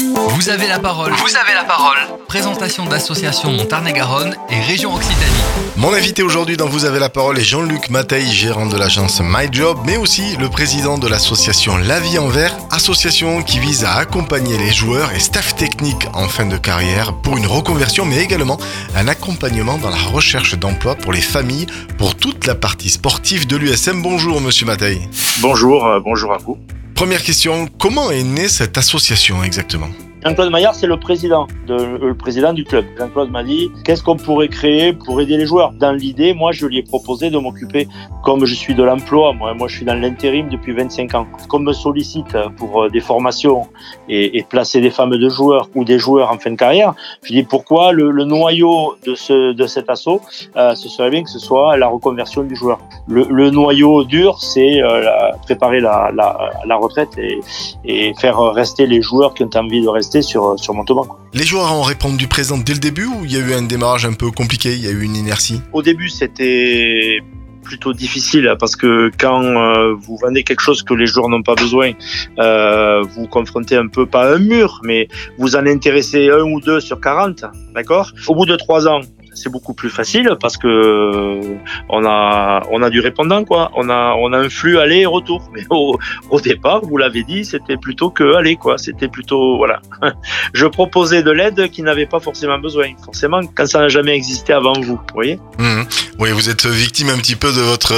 Vous avez la parole. Vous avez la parole. Présentation d'association Montarné-Garonne et région Occitanie. Mon invité aujourd'hui dans Vous avez la parole est Jean-Luc Mateil, gérant de l'agence My Job, mais aussi le président de l'association La Vie en Vert, association qui vise à accompagner les joueurs et staff technique en fin de carrière pour une reconversion, mais également un accompagnement dans la recherche d'emploi pour les familles, pour toute la partie sportive de l'USM. Bonjour, monsieur Mateil. Bonjour, euh, bonjour à vous. Première question, comment est née cette association exactement? Jean-Claude Maillard, c'est le président, de, euh, le président du club. Jean-Claude m'a dit qu'est-ce qu'on pourrait créer pour aider les joueurs? Dans l'idée, moi, je lui ai proposé de m'occuper, comme je suis de l'emploi, moi, moi, je suis dans l'intérim depuis 25 ans. Comme me sollicite pour euh, des formations et, et, placer des femmes de joueurs ou des joueurs en fin de carrière, je dis pourquoi le, le noyau de, ce, de cet assaut, euh, ce serait bien que ce soit la reconversion du joueur. Le, le noyau dur, c'est euh, préparer la, la, la retraite et, et faire rester les joueurs qui ont envie de rester sur, sur Montauban. Les joueurs ont répondu présent dès le début ou il y a eu un démarrage un peu compliqué, il y a eu une inertie? Au début, c'était plutôt difficile parce que quand euh, vous vendez quelque chose que les joueurs n'ont pas besoin, euh, vous confrontez un peu, pas un mur, mais vous en intéressez un ou deux sur 40, d'accord? Au bout de trois ans, c'est beaucoup plus facile parce que on a on a du répondant quoi. On a on a un flux aller et retour. Mais au, au départ, vous l'avez dit, c'était plutôt que aller quoi. C'était plutôt voilà. Je proposais de l'aide qui n'avait pas forcément besoin. Forcément, quand ça n'a jamais existé avant vous, vous voyez. Mmh. Oui, vous êtes victime un petit peu de votre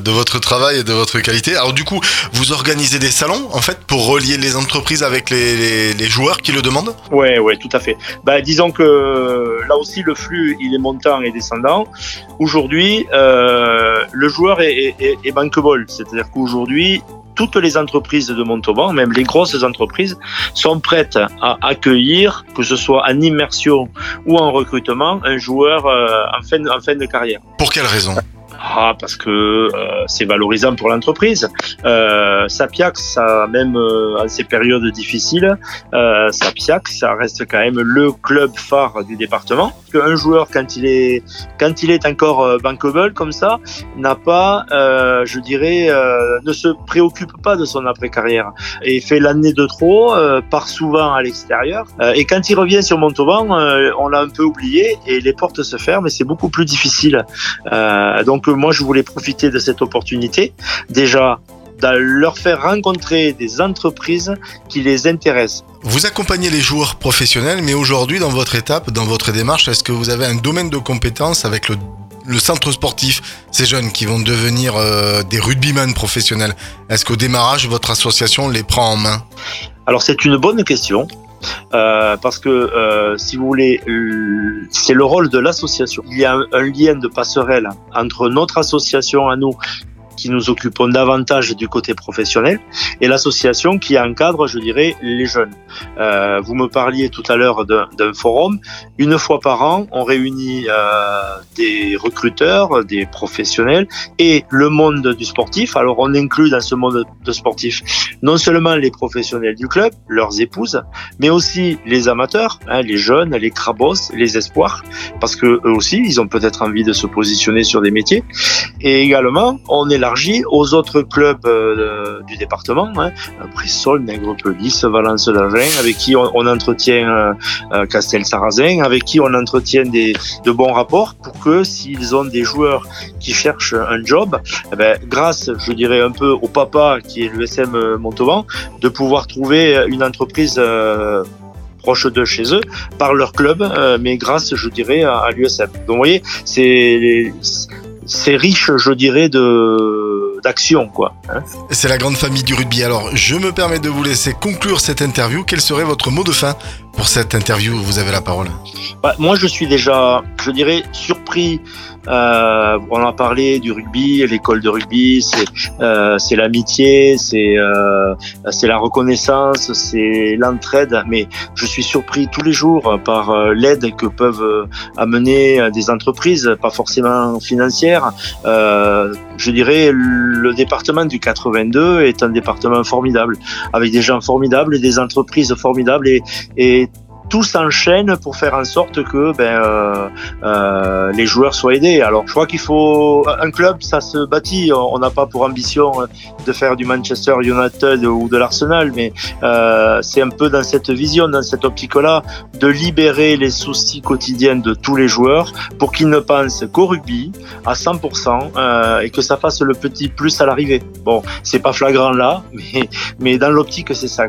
de votre travail et de votre qualité. Alors du coup, vous organisez des salons en fait pour relier les entreprises avec les, les, les joueurs qui le demandent? Ouais, ouais, tout à fait. Bah, disons que là aussi le flux il est montant et descendant. Aujourd'hui, euh, le joueur est, est, c'est-à-dire qu'aujourd'hui, toutes les entreprises de Montauban, même les grosses entreprises, sont prêtes à accueillir, que ce soit en immersion ou en recrutement, un joueur euh, en fin de carrière. Pour quelle raison? Parce que euh, c'est valorisant pour l'entreprise. Euh, Sapiac, ça, même euh, en ces périodes difficiles, euh, Sapiac, ça reste quand même le club phare du département. Un joueur, quand il est, quand il est encore euh, bankable comme ça, n'a pas, je dirais, ne se préoccupe pas de son après-carrière et fait l'année de trop, part souvent à l'extérieur. Et quand il revient sur Montauban, on l'a un peu oublié et les portes se ferment et c'est beaucoup plus difficile. donc moi, je voulais profiter de cette opportunité. Déjà, de leur faire rencontrer des entreprises qui les intéressent. Vous accompagnez les joueurs professionnels, mais aujourd'hui, dans votre étape, dans votre démarche, est-ce que vous avez un domaine de compétences avec le, le centre sportif, ces jeunes qui vont devenir euh, des rugbymen professionnels? Est-ce qu'au démarrage, votre association les prend en main? Alors c'est une bonne question. Euh, parce que euh, si vous voulez, euh, c'est le rôle de l'association. Il y a un, un, lien de passerelle entre notre association à nous qui nous occupons davantage du côté professionnel et l'association qui encadre, je dirais, les jeunes. Euh, vous me parliez tout à l'heure d'un forum. Une fois par an, on réunit euh, des recruteurs, des professionnels et le monde du sportif. Alors on inclut dans ce monde de sportif non seulement les professionnels du club, leurs épouses, mais aussi les amateurs, hein, les jeunes, les crabos, les espoirs, parce que eux aussi, ils ont peut-être envie de se positionner sur des métiers. Et également, on est aux autres clubs euh, du département, hein, Brissol, Nègrepelisse, Valence d'Agen, avec qui on, entretient euh, euh, Castel-Sarrazin, avec qui on entretient des, de bons rapports pour que s'ils ont des joueurs qui cherchent un job, eh ben, grâce, je dirais un peu au papa qui est l'USM Montauban, de pouvoir trouver une entreprise proche de chez eux par leur club, euh, mais grâce, je dirais, à, à l'USM. Donc, vous voyez, c'est riche, je dirais, de Hein c'est la grande famille du rugby. Alors, je me permets de vous laisser conclure cette interview. Quel serait votre mot de fin? Pour cette interview Vous avez la parole. Bah, moi, je suis déjà, je dirais, surpris. Euh, on a parlé du rugby, l'école de rugby, c'est euh, l'amitié, c'est euh, c'est la reconnaissance, c'est l'entraide. Mais je suis surpris tous les jours par euh, l'aide que peuvent amener des entreprises, pas forcément financières. Je dirais le département du 82 est un département formidable, avec des gens formidables des entreprises formidables et tout s'enchaîne pour faire en sorte que ben, euh, euh, les joueurs soient aidés. Alors je crois qu'il faut un club, ça se bâtit. On n'a pas pour ambition de faire du Manchester United ou de l'Arsenal, mais euh, c'est un peu dans cette vision, dans cette optique-là, de libérer les soucis quotidiens de tous les joueurs pour qu'ils ne pensent qu'au rugby à 100% euh, et que ça fasse le petit plus à l'arrivée. Bon, c'est pas flagrant là, mais, mais dans l'optique, c'est ça.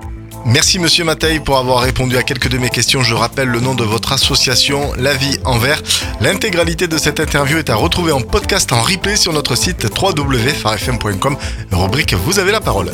Merci Monsieur Mateil pour avoir répondu à quelques de mes questions. Je rappelle le nom de votre association, La Vie en Vert. L'intégralité de cette interview est à retrouver en podcast en replay sur notre site www.farfm.com. Rubrique Vous avez la parole.